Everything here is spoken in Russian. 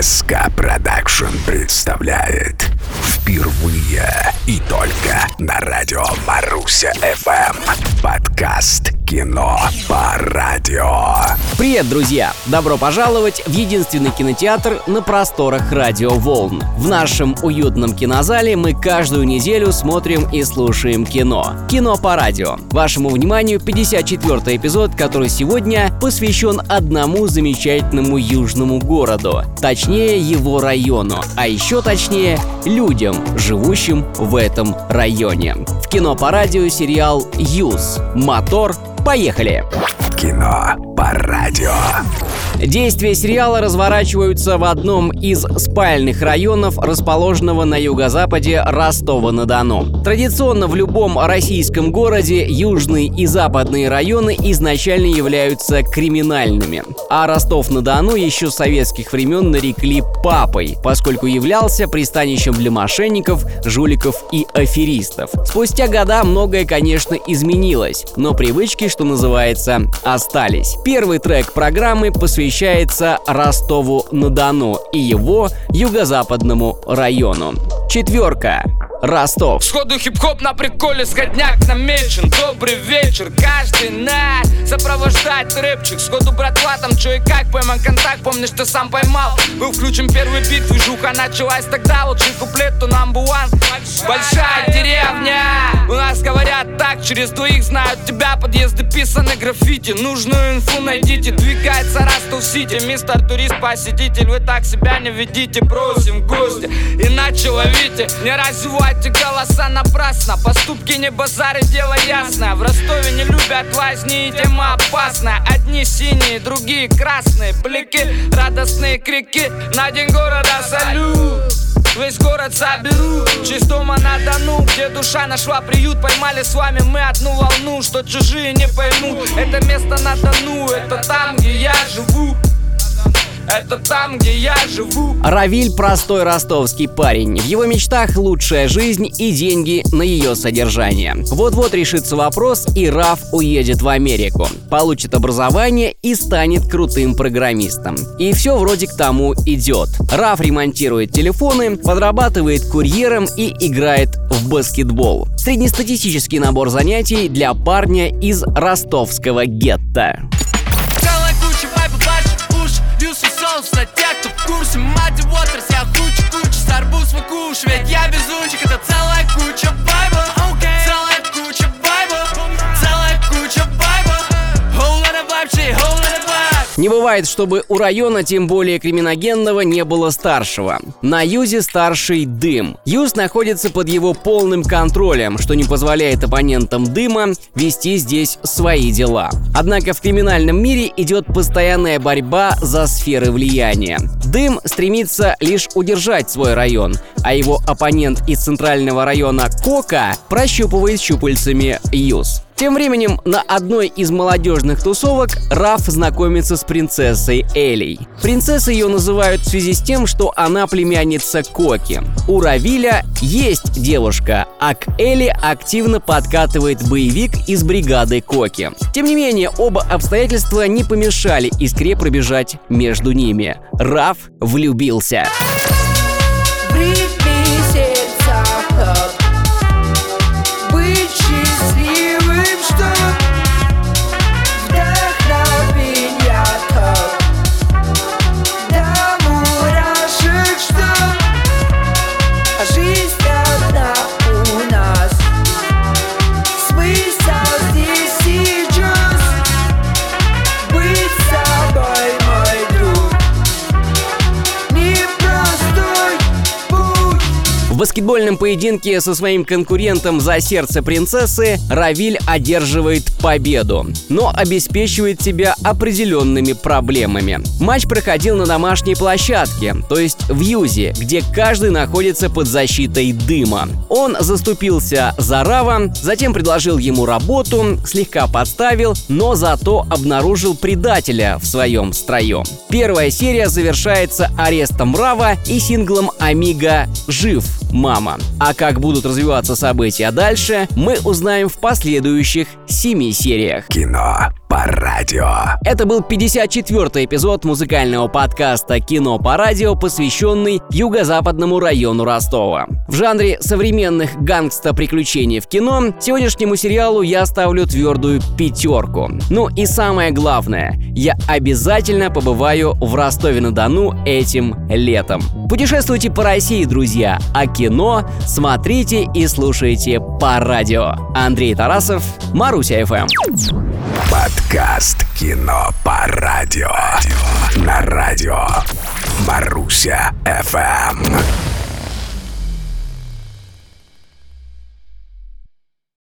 СК Продакшн представляет Впервые и только на радио Маруся ФМ. Подкаст «Кино по радио» Привет, друзья! Добро пожаловать в единственный кинотеатр на просторах радио Волн. В нашем уютном кинозале мы каждую неделю смотрим и слушаем кино. Кино по радио. Вашему вниманию 54 эпизод, который сегодня посвящен одному замечательному южному городу. Точнее, его району. А еще точнее, людям, живущим в этом районе. В кино по радио сериал «Юз. Мотор. Поехали!» Кино Действия сериала разворачиваются в одном из спальных районов, расположенного на юго-западе Ростова-на-Дону. Традиционно в любом российском городе южные и западные районы изначально являются криминальными. А Ростов-на-Дону еще с советских времен нарекли «папой», поскольку являлся пристанищем для мошенников, жуликов и аферистов. Спустя года многое, конечно, изменилось, но привычки, что называется, остались. Первый трек программы посвящается Ростову-на-Дону и его юго-западному району. Четверка. Ростов. Сходу хип-хоп на приколе, сходняк намечен. Добрый вечер, каждый на Сопровождает рэпчик. Сходу братва, там чё и как Пойман контакт, помнишь, ты сам поймал. Был включен первый бит, движуха началась. Тогда Лучший куплет, то number one. Большая деревня. нас так, через двоих знают тебя. Подъезды писаны граффити. Нужную инфу найдите, двигается Ростов-Сити Мистер турист, посетитель, вы так себя не ведите. Просим в гости, иначе ловите Не развивайте голоса напрасно. Поступки не базары, дело ясное. В Ростове не любят возни и тема опасная. Одни синие, другие красные. Блики, радостные крики. На день города салют Весь город соберу. Чистома на Дону Где душа нашла приют. Поймали с вами мы одну волну Что чужие не поймут. Это место на Дону Это там, где я живу это там, где я живу. Равиль – простой ростовский парень. В его мечтах лучшая жизнь и деньги на ее содержание. Вот-вот решится вопрос, и Раф уедет в Америку. Получит образование и станет крутым программистом. И все вроде к тому идет. Раф ремонтирует телефоны, подрабатывает курьером и играет в баскетбол. Среднестатистический набор занятий для парня из ростовского гетто. Соус на тех, кто в курсе Мать Уотерс, я куча-куча Старбус выкушивает, я безумчик Это целая куча Не бывает, чтобы у района, тем более криминогенного, не было старшего. На Юзе старший Дым. Юз находится под его полным контролем, что не позволяет оппонентам Дыма вести здесь свои дела. Однако в криминальном мире идет постоянная борьба за сферы влияния. Дым стремится лишь удержать свой район, а его оппонент из центрального района Кока прощупывает щупальцами Юз. Тем временем на одной из молодежных тусовок Раф знакомится с принцессой Элей. Принцесса ее называют в связи с тем, что она племянница Коки. У Равиля есть девушка, а к Элли активно подкатывает боевик из бригады Коки. Тем не менее, оба обстоятельства не помешали искре пробежать между ними. Раф влюбился. Баскетбольном поединке со своим конкурентом за сердце принцессы Равиль одерживает победу, но обеспечивает себя определенными проблемами. Матч проходил на домашней площадке, то есть в Юзе, где каждый находится под защитой дыма. Он заступился за Рава, затем предложил ему работу, слегка подставил, но зато обнаружил предателя в своем строю. Первая серия завершается арестом Рава и синглом Амиго «Жив», «Мама». А как будут развиваться события дальше, мы узнаем в последующих семи сериях. Кино по радио. Это был 54-й эпизод музыкального подкаста «Кино по радио», посвященный юго-западному району Ростова. В жанре современных гангста-приключений в кино сегодняшнему сериалу я ставлю твердую пятерку. Ну и самое главное, я обязательно побываю в Ростове-на-Дону этим летом. Путешествуйте по России, друзья, а кино смотрите и слушайте по радио. Андрей Тарасов, Маруся ФМ. Подкаст «Кино по радио». На радио Маруся ФМ.